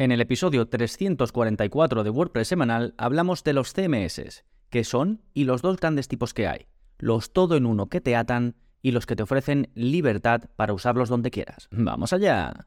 En el episodio 344 de WordPress semanal hablamos de los CMS, qué son y los dos grandes tipos que hay, los todo en uno que te atan y los que te ofrecen libertad para usarlos donde quieras. ¡Vamos allá!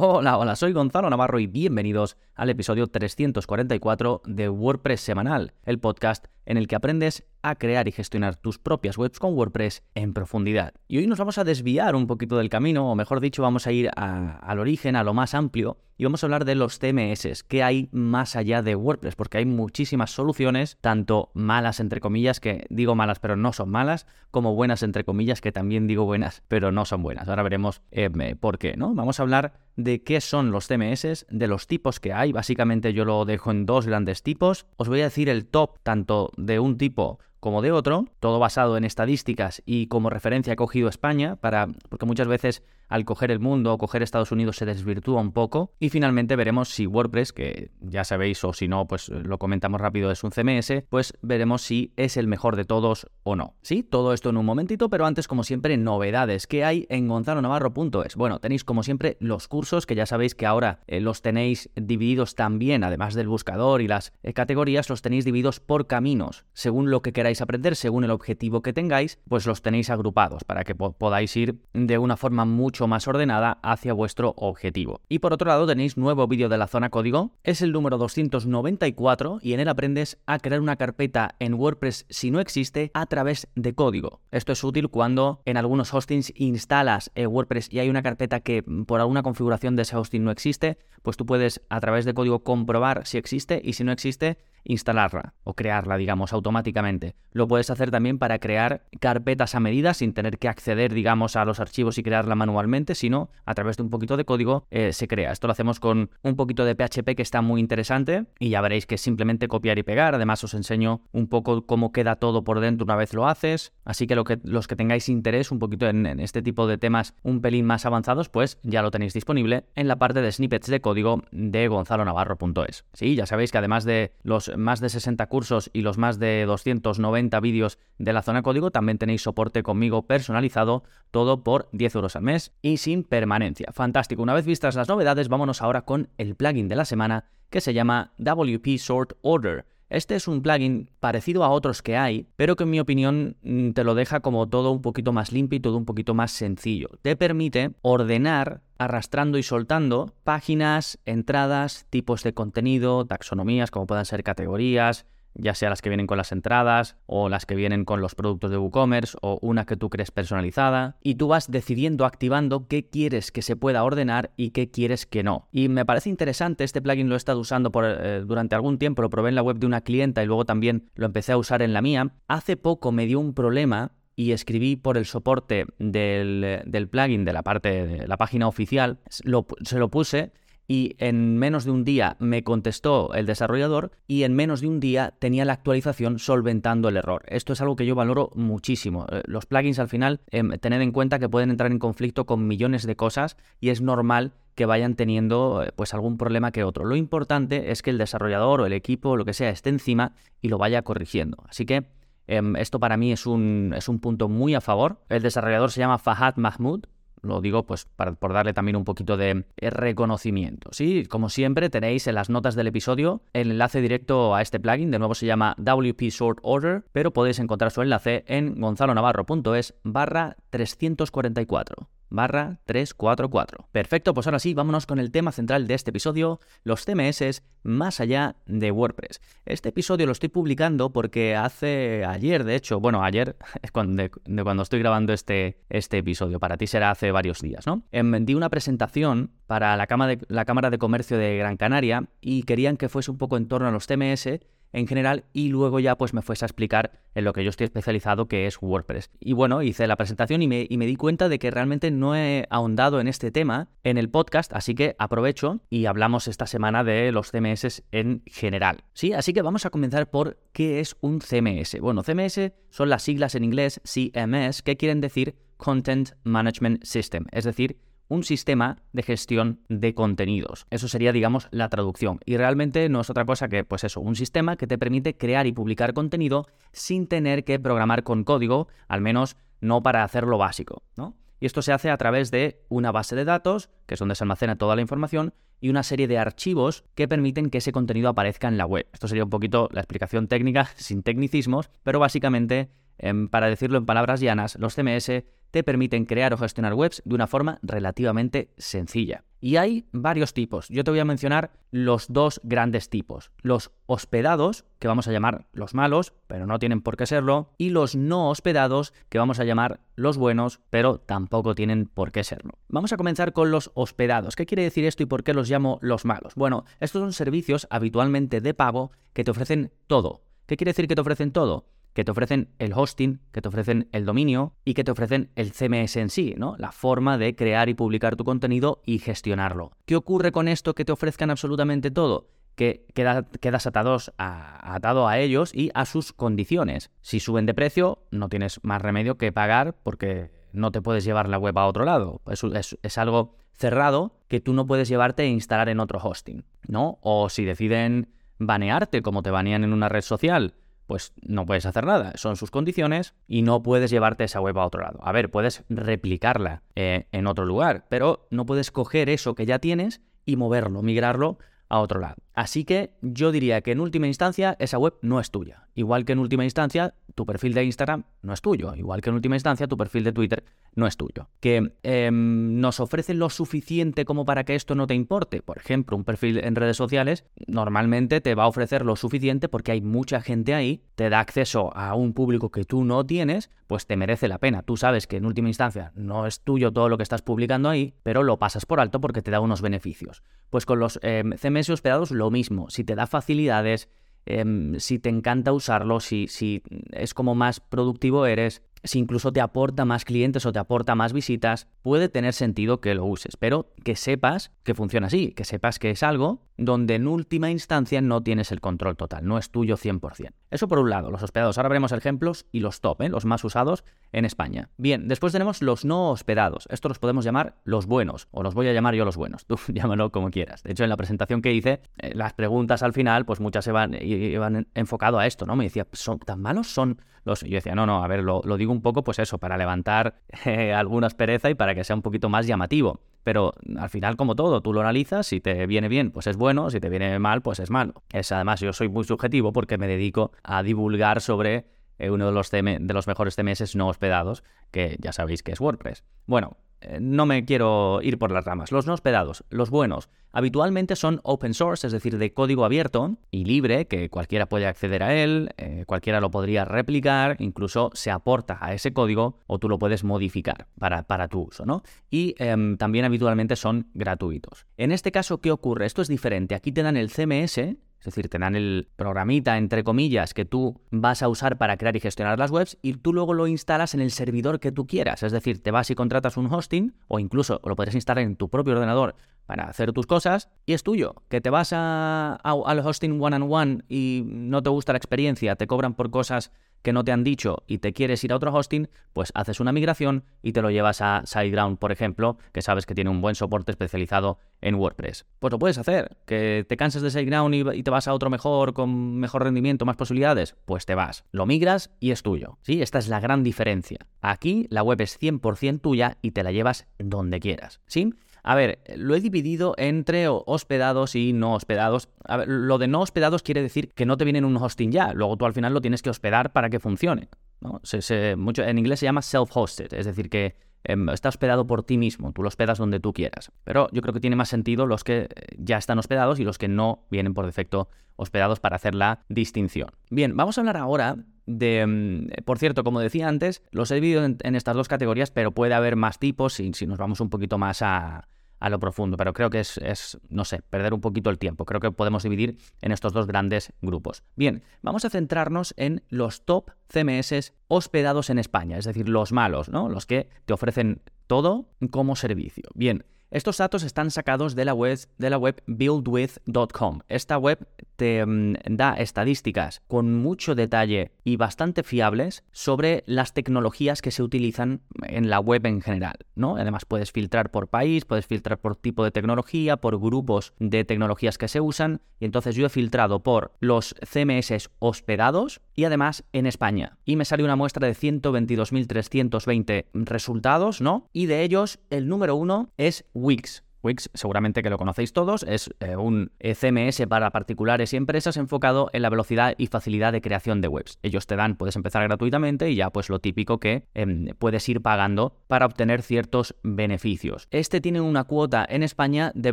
Hola, hola, soy Gonzalo Navarro y bienvenidos al episodio 344 de WordPress Semanal, el podcast en el que aprendes a crear y gestionar tus propias webs con WordPress en profundidad. Y hoy nos vamos a desviar un poquito del camino, o mejor dicho, vamos a ir al origen, a lo más amplio, y vamos a hablar de los CMS, que hay más allá de WordPress, porque hay muchísimas soluciones, tanto malas entre comillas, que digo malas pero no son malas, como buenas entre comillas, que también digo buenas pero no son buenas. Ahora veremos eh, por qué, ¿no? Vamos a hablar de qué son los CMS, de los tipos que hay, básicamente yo lo dejo en dos grandes tipos. Os voy a decir el top tanto de un tipo como de otro, todo basado en estadísticas y como referencia he cogido España para porque muchas veces al coger el mundo o coger Estados Unidos se desvirtúa un poco. Y finalmente veremos si WordPress, que ya sabéis o si no, pues lo comentamos rápido, es un CMS, pues veremos si es el mejor de todos o no. Sí, todo esto en un momentito, pero antes como siempre novedades que hay en gonzalonavarro.es. Bueno, tenéis como siempre los cursos que ya sabéis que ahora eh, los tenéis divididos también, además del buscador y las eh, categorías, los tenéis divididos por caminos. Según lo que queráis aprender, según el objetivo que tengáis, pues los tenéis agrupados para que podáis ir de una forma mucho más ordenada hacia vuestro objetivo. Y por otro lado tenéis nuevo vídeo de la zona código, es el número 294 y en él aprendes a crear una carpeta en WordPress si no existe a través de código. Esto es útil cuando en algunos hostings instalas eh, WordPress y hay una carpeta que por alguna configuración de ese hosting no existe, pues tú puedes a través de código comprobar si existe y si no existe instalarla o crearla, digamos, automáticamente. Lo puedes hacer también para crear carpetas a medida sin tener que acceder, digamos, a los archivos y crearla manualmente, sino a través de un poquito de código eh, se crea. Esto lo hacemos con un poquito de PHP que está muy interesante y ya veréis que es simplemente copiar y pegar. Además os enseño un poco cómo queda todo por dentro una vez lo haces. Así que, lo que los que tengáis interés un poquito en, este tipo de temas un pelín más avanzados, pues ya lo tenéis disponible en la parte de snippets de código de gonzalonavarro.es. Sí, ya sabéis que además de los más de 60 cursos y los más de 290 vídeos de la zona código, también tenéis soporte conmigo personalizado, todo por 10 euros al mes y sin permanencia. Fantástico. Una vez vistas las novedades, vámonos ahora con el plugin de la semana que se llama WP Sort Order. Este es un plugin parecido a otros que hay, pero que en mi opinión mm, te lo deja como todo un poquito más limpio y todo un poquito más sencillo. Te permite ordenar arrastrando y soltando páginas, entradas, tipos de contenido, taxonomías como puedan ser categorías, ya sea las que vienen con las entradas o las que vienen con los productos de WooCommerce o una que tú crees personalizada y tú vas decidiendo, activando qué quieres que se pueda ordenar y qué quieres que no. Y me parece interesante, este plugin lo he estado usando por, eh, durante algún tiempo, lo probé en la web de una clienta y luego también lo empecé a usar en la mía. Hace poco me dio un problema y escribí por el soporte del, plugin de la parte de la página oficial, se lo puse y en menos de un día me contestó el desarrollador y en menos de un día tenía la actualización solventando el error. Esto es algo que yo valoro muchísimo. Eh, los plugins al final, em, tened en cuenta que pueden entrar en conflicto con millones de cosas y es normal que vayan teniendo eh, pues algún problema que otro. Lo importante es que el desarrollador o el equipo lo que sea esté encima y lo vaya corrigiendo. Así que esto para mí es un, es un punto muy a favor. El desarrollador se llama Fahad Mahmoud, lo digo pues para, por darle también un poquito de eh, reconocimiento. Sí, como siempre tenéis en las notas del episodio el enlace directo a este plugin, de nuevo se llama WP Sort Order, pero podéis encontrar su enlace en gonzalonavarro.es barra 344 barra 344. Perfecto, pues ahora sí, vámonos con el tema central de este episodio, los CMS más allá de WordPress. Este episodio lo estoy publicando porque hace ayer, de hecho, bueno, ayer es cuando, de, cuando estoy grabando este, este episodio, para ti será hace varios días, ¿no? Em, di una presentación para la, de, la Cámara de Comercio de Gran Canaria y querían que fuese un poco en torno a los CMS en general y luego ya pues me fuese a explicar en lo que yo estoy especializado que es WordPress. Y bueno, hice la presentación y me, y me, di cuenta de que realmente no he ahondado en este tema en el podcast, así que aprovecho y hablamos esta semana de los CMS en general. Sí, así que vamos a comenzar por qué es un CMS. Bueno, CMS son las siglas en inglés CMS que quieren decir Content Management System, es decir, un sistema de gestión de contenidos. Eso sería, digamos, la traducción. Y realmente no es otra cosa que, pues eso, un sistema que te permite crear y publicar contenido sin tener que programar con código, al menos no para hacer lo básico, ¿no? Y esto se hace a través de una base de datos, que es donde se almacena toda la información, y una serie de archivos que permiten que ese contenido aparezca en la web. Esto sería un poquito la explicación técnica, sin tecnicismos, pero básicamente, em, para decirlo en palabras llanas, los CMS te permiten crear o gestionar webs de una forma relativamente sencilla. Y hay varios tipos. Yo te voy a mencionar los dos grandes tipos. Los hospedados, que vamos a llamar los malos, pero no tienen por qué serlo, y los no hospedados, que vamos a llamar los buenos, pero tampoco tienen por qué serlo. Vamos a comenzar con los hospedados. ¿Qué quiere decir esto y por qué los llamo los malos? Bueno, estos son servicios habitualmente de pago que te ofrecen todo. ¿Qué quiere decir que te ofrecen todo? Que te ofrecen el hosting, que te ofrecen el dominio y que te ofrecen el CMS en sí, ¿no? La forma de crear y publicar tu contenido y gestionarlo. ¿Qué ocurre con esto que te ofrezcan absolutamente todo? que quedas atados atado a ellos y a sus condiciones. Si suben de precio, no tienes más remedio que pagar porque no te puedes llevar la web a otro lado. Es, es, algo cerrado que tú no puedes llevarte e instalar en otro hosting, ¿no? O si deciden banearte como te banean en una red social, pues no puedes hacer nada. Son sus condiciones y no puedes llevarte esa web a otro lado. A ver, puedes replicarla eh, en otro lugar, pero no puedes coger eso que ya tienes y moverlo, migrarlo a otro lado. Así que yo diría que en última instancia esa web no es tuya. Igual que en última instancia tu perfil de Instagram no es tuyo. Igual que en última instancia tu perfil de Twitter no es tuyo. Que em, nos ofrece lo suficiente como para que esto no te importe. Por ejemplo, un perfil en redes sociales normalmente te va a ofrecer lo suficiente porque hay mucha gente ahí, te da acceso a un público que tú no tienes, pues te merece la pena. Tú sabes que en última instancia no es tuyo todo lo que estás publicando ahí, pero lo pasas por alto porque te da unos beneficios. Pues con los em, CMS hospedados lo mismo. Si te da facilidades, em, si te encanta usarlo, si, si es como más productivo eres, si incluso te aporta más clientes o te aporta más visitas, puede tener sentido que lo uses, pero que sepas que funciona así, que sepas que es algo donde en última instancia no tienes el control total, no es tuyo 100%. Eso por un lado, los hospedados. Ahora veremos ejemplos y los top, ¿eh? los más usados en España. Bien, después tenemos los no hospedados. Estos los podemos llamar los buenos, o los voy a llamar yo los buenos. Tú llámalo como quieras. De hecho, en la presentación que hice, eh, las preguntas al final, pues muchas iban, iban enfocado a esto, ¿no? Me decía, ¿son tan malos son los...? Yo decía, no, no, a ver, lo, digo un poco, pues eso, para levantar eh, alguna aspereza y para que sea un poquito más llamativo. Pero al final, como todo, tú lo analizas, si te viene bien, pues es bueno, si te viene mal, pues es malo. Es además, yo soy muy subjetivo porque me dedico a divulgar sobre eh, uno de los, de los mejores CMS no hospedados, que ya sabéis que es WordPress. Bueno, no me quiero ir por las ramas. Los no hospedados, los buenos, habitualmente son open source, es decir, de código abierto y libre, que cualquiera puede acceder a él, eh, cualquiera lo podría replicar, incluso se aporta a ese código o tú lo puedes modificar para, para tu uso, ¿no? Y em, también habitualmente son gratuitos. En este caso, ¿qué ocurre? Esto es diferente. Aquí te dan el CMS, es decir, te dan el programita, entre comillas, que tú vas a usar para crear y gestionar las webs y tú luego lo instalas en el servidor que tú quieras. Es decir, te vas y contratas un hosting o incluso lo puedes instalar en tu propio ordenador para hacer tus cosas y es tuyo. Que te vas a, al hosting one on one y no te gusta la experiencia, te cobran por cosas que no te han dicho y te quieres ir a otro hosting, pues haces una migración y te lo llevas a SiteGround, por ejemplo, que sabes que tiene un buen soporte especializado en WordPress. Pues lo puedes hacer, que te canses de SiteGround y, y te vas a otro mejor, con mejor rendimiento, más posibilidades, pues te vas. Lo migras y es tuyo. ¿sí? Esta es la gran diferencia. Aquí la web es 100% tuya y te la llevas donde quieras. ¿sí? A ver, lo he dividido entre hospedados y no hospedados. Lo de no hospedados quiere decir que no te viene un hosting ya, luego tú al final lo tienes que hospedar para que funcione. ¿no? en inglés se llama self-hosted, es decir, que em, está hospedado por ti mismo, tú lo hospedas donde tú quieras. Pero yo creo que tiene más sentido los que ya están hospedados y los que no vienen por defecto hospedados para hacer la distinción. Bien, vamos a hablar ahora de... Em, por cierto, como decía antes, los he dividido en, estas dos categorías, pero puede haber más tipos si nos vamos un poquito más a, a lo profundo, pero creo que es, no sé, perder un poquito el tiempo. Creo que podemos dividir en estos dos grandes grupos. Bien, vamos a centrarnos en los top CMS hospedados en España, es decir, los malos, ¿no? Los que te ofrecen todo como servicio. Bien, Estos datos están sacados de la web, de la web buildwith.com. Esta web te mm, da estadísticas con mucho detalle y bastante fiables sobre las tecnologías que se utilizan en la web en general, ¿no? Además puedes filtrar por país, puedes filtrar por tipo de tecnología, por grupos de tecnologías que se usan y entonces yo he filtrado por los CMS hospedados y además en España. Y me sale una muestra de 122.320 resultados, ¿no? Y de ellos el número uno es Wix. Wix, seguramente que lo conocéis todos, es eh, un CMS para particulares y empresas enfocado en la velocidad y facilidad de creación de webs. Ellos te dan, puedes empezar gratuitamente y ya pues lo típico que em, puedes ir pagando para obtener ciertos beneficios. Este tiene una cuota en España de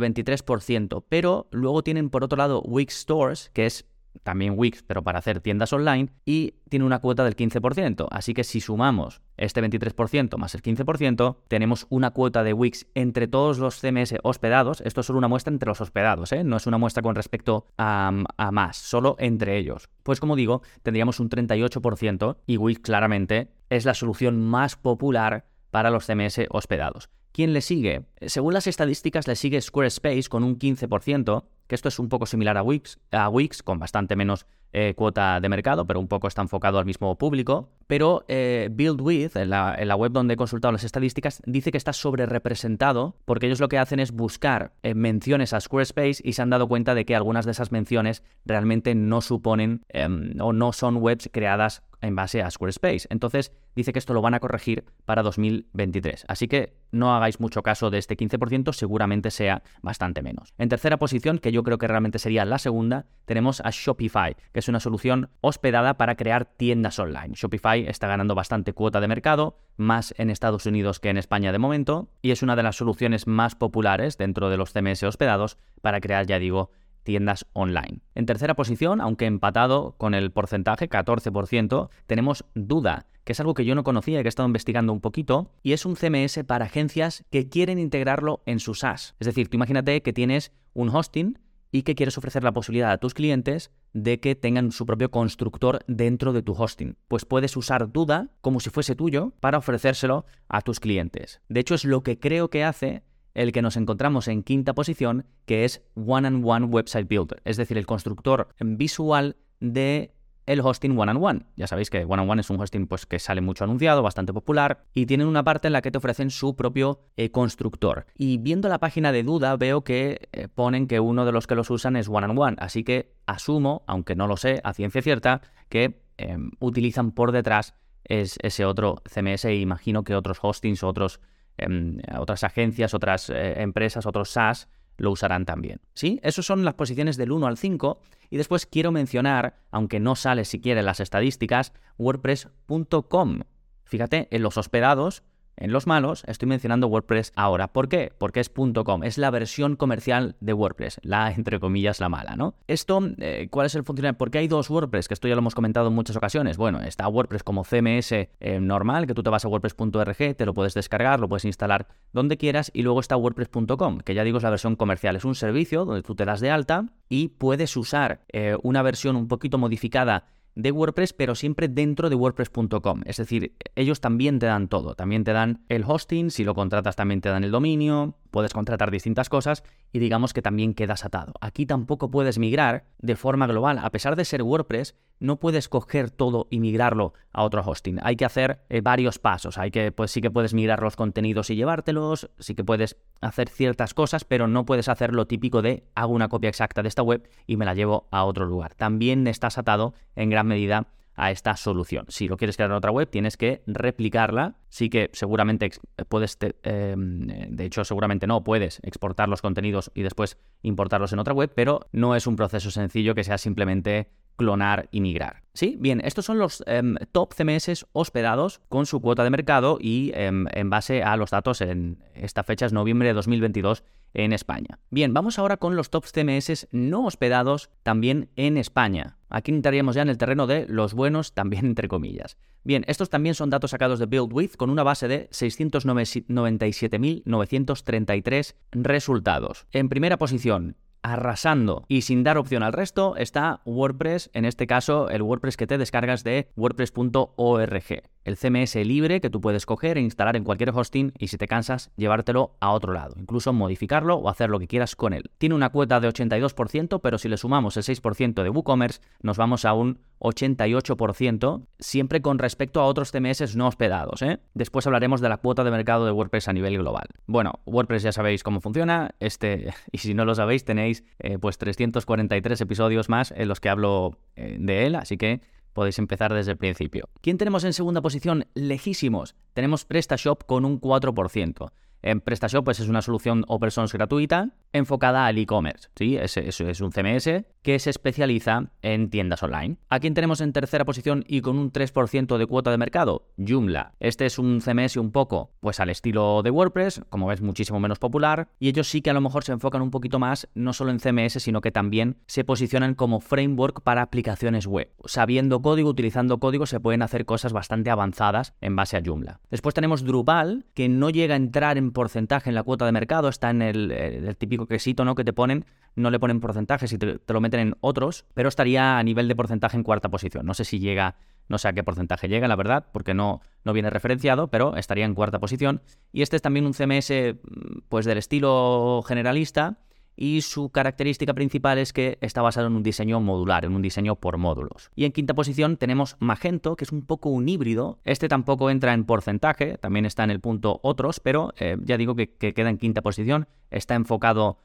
23%, pero luego tienen por otro lado Wix Stores, que es también Wix, pero para hacer tiendas online, y tiene una cuota del 15%. Así que si sumamos este 23% más el 15%, tenemos una cuota de Wix entre todos los CMS hospedados. Esto es solo una muestra entre los hospedados, ¿eh? no es una muestra con respecto a, a más, solo entre ellos. Pues como digo, tendríamos un 38% y Wix claramente es la solución más popular para los CMS hospedados. ¿Quién le sigue? Según las estadísticas, le sigue Squarespace con un 15%, que esto es un poco similar a Wix, a Wix con bastante menos eh, cuota de mercado, pero un poco está enfocado al mismo público. Pero eh, BuildWith, en la, en la, web donde he consultado las estadísticas, dice que está sobre representado porque ellos lo que hacen es buscar eh, menciones a Squarespace y se han dado cuenta de que algunas de esas menciones realmente no suponen em, o no son webs creadas en base a Squarespace. Entonces dice que esto lo van a corregir para 2023. Así que no hagáis mucho caso de este 15%, seguramente sea bastante menos. En tercera posición, que yo creo que realmente sería la segunda, tenemos a Shopify, que es una solución hospedada para crear tiendas online. Shopify está ganando bastante cuota de mercado, más en Estados Unidos que en España de momento, y es una de las soluciones más populares dentro de los CMS hospedados para crear, ya digo, tiendas online. En tercera posición, aunque empatado con el porcentaje, 14%, tenemos Duda, que es algo que yo no conocía y que he estado investigando un poquito, y es un CMS para agencias que quieren integrarlo en su SaaS. Es decir, tú imagínate que tienes un hosting y que quieres ofrecer la posibilidad a tus clientes de que tengan su propio constructor dentro de tu hosting. Pues puedes usar Duda como si fuese tuyo para ofrecérselo a tus clientes. De hecho, es lo que creo que hace el que nos encontramos en quinta posición, que es One and One Website Builder, es decir, el constructor visual de el hosting one on one. Ya sabéis que one on one es un hosting pues, que sale mucho anunciado, bastante popular, y tienen una parte en la que te ofrecen su propio eh, constructor. Y viendo la página de Duda veo que eh, ponen que uno de los que los usan es one on one, así que asumo, aunque no lo sé a ciencia cierta, que em, utilizan por detrás ese otro CMS e imagino que otros hostings, otros Em, otras agencias, otras eh, empresas, otros SaaS lo usarán también. ¿Sí? Esas son las posiciones del 1 al 5 y después quiero mencionar, aunque no sale siquiera en las estadísticas, wordpress.com. Fíjate, en los hospedados en los malos estoy mencionando WordPress ahora. ¿Por qué? Porque es .com, es la versión comercial de WordPress, la entre comillas la mala, ¿no? Esto, eh, ¿cuál es el funcionamiento? ¿Por qué hay dos WordPress? Que esto ya lo hemos comentado en muchas ocasiones. Bueno, está WordPress como CMS eh, normal, que tú te vas a wordpress.org, te lo puedes descargar, lo puedes instalar donde quieras, y luego está WordPress.com, que ya digo es la versión comercial. Es un servicio donde tú te das de alta y puedes usar eh, una versión un poquito modificada de WordPress, pero siempre dentro de WordPress.com. Es decir, ellos también te dan todo. También te dan el hosting, si lo contratas también te dan el dominio, puedes contratar distintas cosas y digamos que también quedas atado. Aquí tampoco puedes migrar de forma global. A pesar de ser WordPress, no puedes coger todo y migrarlo a otro hosting. Hay que hacer eh, varios pasos. Hay que, pues sí que puedes migrar los contenidos y llevártelos, sí que puedes hacer ciertas cosas, pero no puedes hacer lo típico de hago una copia exacta de esta web y me la llevo a otro lugar. También estás atado en gran medida a esta solución. Si lo quieres crear en otra web, tienes que replicarla. Sí que seguramente puedes, em, de hecho seguramente no, puedes exportar los contenidos y después importarlos en otra web, pero no es un proceso sencillo que sea simplemente clonar y migrar. Sí, bien, estos son los em, top CMS hospedados con su cuota de mercado y em, en base a los datos en esta fecha es noviembre de 2022 en España. Bien, vamos ahora con los top CMS no hospedados también en España. Aquí entraríamos ya en el terreno de los buenos también entre comillas. Bien, estos también son datos sacados de BuildWith con una base de 697.933 resultados. En primera posición, arrasando y sin dar opción al resto está WordPress, en este caso el WordPress que te descargas de wordpress.org. el CMS libre que tú puedes coger e instalar en cualquier hosting y si te cansas, llevártelo a otro lado, incluso modificarlo o hacer lo que quieras con él. Tiene una cuota de 82%, pero si le sumamos el 6% de WooCommerce, nos vamos a un 88%, siempre con respecto a otros CMS no hospedados. ¿eh? Después hablaremos de la cuota de mercado de WordPress a nivel global. Bueno, WordPress ya sabéis cómo funciona, este, y si no lo sabéis, tenéis eh, pues 343 episodios más en los que hablo eh, de él, así que podéis empezar desde el principio. ¿Quién tenemos en segunda posición? Lejísimos. Tenemos PrestaShop con un 4%. En PrestaShop pues, es una solución open source gratuita enfocada al e-commerce. ¿sí? Es, es, un CMS que se especializa en tiendas online. ¿A quién tenemos en tercera posición y con un 3% de cuota de mercado? Joomla. Este es un CMS un poco pues al estilo de WordPress, como ves muchísimo menos popular, y ellos sí que a lo mejor se enfocan un poquito más no solo en CMS, sino que también se posicionan como framework para aplicaciones web. Sabiendo código, utilizando código, se pueden hacer cosas bastante avanzadas en base a Joomla. Después tenemos Drupal, que no llega a entrar en porcentaje en la cuota de mercado, está en el, eh, típico quesito ¿no? que te ponen, no le ponen porcentajes y te, lo meten en otros, pero estaría a nivel de porcentaje en cuarta posición. No sé si llega, no sé a qué porcentaje llega, la verdad, porque no, no viene referenciado, pero estaría en cuarta posición. Y este es también un CMS mm, pues del estilo generalista y su característica principal es que está basado en un diseño modular, en un diseño por módulos. Y en quinta posición tenemos Magento, que es un poco un híbrido. Este tampoco entra en porcentaje, también está en el punto otros, pero eh, ya digo que, queda en quinta posición. Está enfocado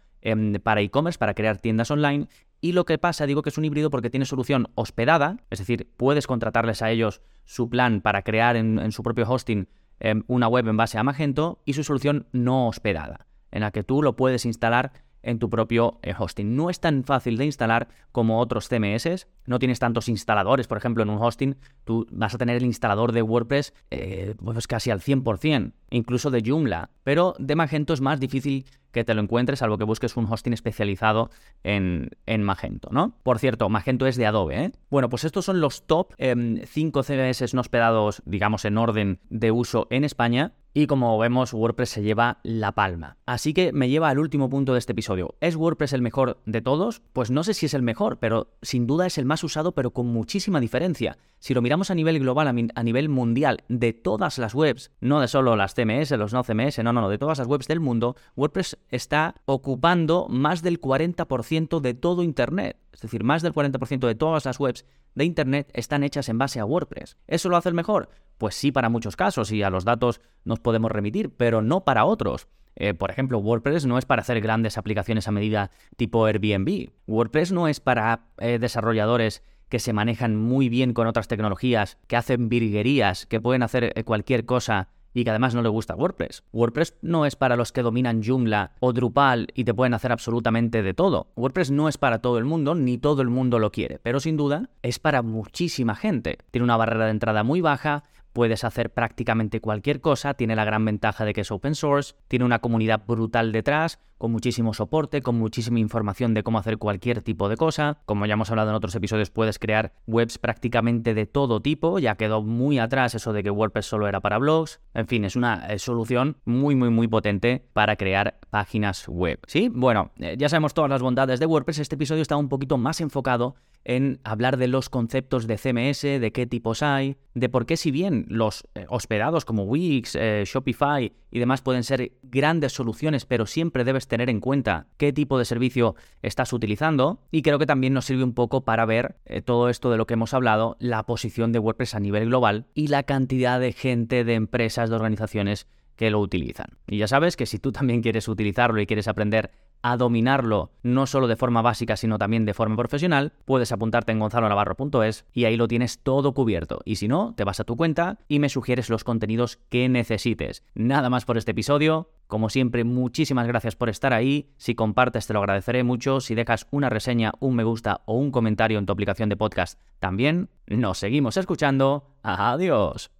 para e-commerce, para crear tiendas online. Y lo que pasa, digo que es un híbrido porque tiene solución hospedada, es decir, puedes contratarles a ellos su plan para crear en, su propio hosting em, una web en base a Magento y su solución no hospedada, en la que tú lo puedes instalar en tu propio eh, hosting. No es tan fácil de instalar como otros CMS. No tienes tantos instaladores, por ejemplo, en un hosting. Tú vas a tener el instalador de WordPress pues casi al 100%, incluso de Joomla. Pero de Magento es más difícil que te lo encuentres, salvo que busques un hosting especializado en, Magento, ¿no? Por cierto, Magento es de Adobe, ¿eh? Bueno, pues estos son los top 5 em, CMS no hospedados, digamos, en orden de uso en España. Y como vemos, WordPress se lleva la palma. Así que me lleva al último punto de este episodio. ¿Es WordPress el mejor de todos? Pues no sé si es el mejor, pero sin duda es el más usado, pero con muchísima diferencia. Si lo miramos a nivel global, a nivel mundial, de todas las webs, no de solo las CMS, los no CMS, no, no, no, de todas las webs del mundo, WordPress está ocupando más del 40% de todo Internet. Es decir, más del 40% de todas las webs de Internet están hechas en base a WordPress. ¿Eso lo hace el mejor? Pues sí para muchos casos y a los datos nos podemos remitir, pero no para otros. Eh, por ejemplo, WordPress no es para hacer grandes aplicaciones a medida tipo Airbnb. WordPress no es para eh, desarrolladores que se manejan muy bien con otras tecnologías, que hacen virguerías, que pueden hacer eh, cualquier cosa y que además no le gusta WordPress. WordPress no es para los que dominan Joomla o Drupal y te pueden hacer absolutamente de todo. WordPress no es para todo el mundo, ni todo el mundo lo quiere, pero sin duda es para muchísima gente. Tiene una barrera de entrada muy baja, puedes hacer prácticamente cualquier cosa, tiene la gran ventaja de que es open source, tiene una comunidad brutal detrás, con muchísimo soporte, con muchísima información de cómo hacer cualquier tipo de cosa. Como ya hemos hablado en otros episodios, puedes crear webs prácticamente de todo tipo, ya quedó muy atrás eso de que WordPress solo era para blogs. En fin, es una eh, solución muy, muy, muy potente para crear páginas web. ¿Sí? Bueno, eh, ya sabemos todas las bondades de WordPress, este episodio está un poquito más enfocado en hablar de los conceptos de CMS, de qué tipos hay, de por qué si bien los eh, hospedados como Wix, Shopify y demás pueden ser grandes soluciones, pero siempre debes tener en cuenta qué tipo de servicio estás utilizando y creo que también nos sirve un poco para ver eh, todo esto de lo que hemos hablado, la posición de WordPress a nivel global y la cantidad de gente, de empresas, de organizaciones que lo utilizan. Y ya sabes que si tú también quieres utilizarlo y quieres aprender a dominarlo no solo de forma básica, sino también de forma profesional, puedes apuntarte en gonzalonavarro.es y ahí lo tienes todo cubierto. Y si no, te vas a tu cuenta y me sugieres los contenidos que necesites. Nada más por este episodio. Como siempre, muchísimas gracias por estar ahí. Si compartes, te lo agradeceré mucho. Si dejas una reseña, un me gusta o un comentario en tu aplicación de podcast, también. Nos seguimos escuchando. Adiós.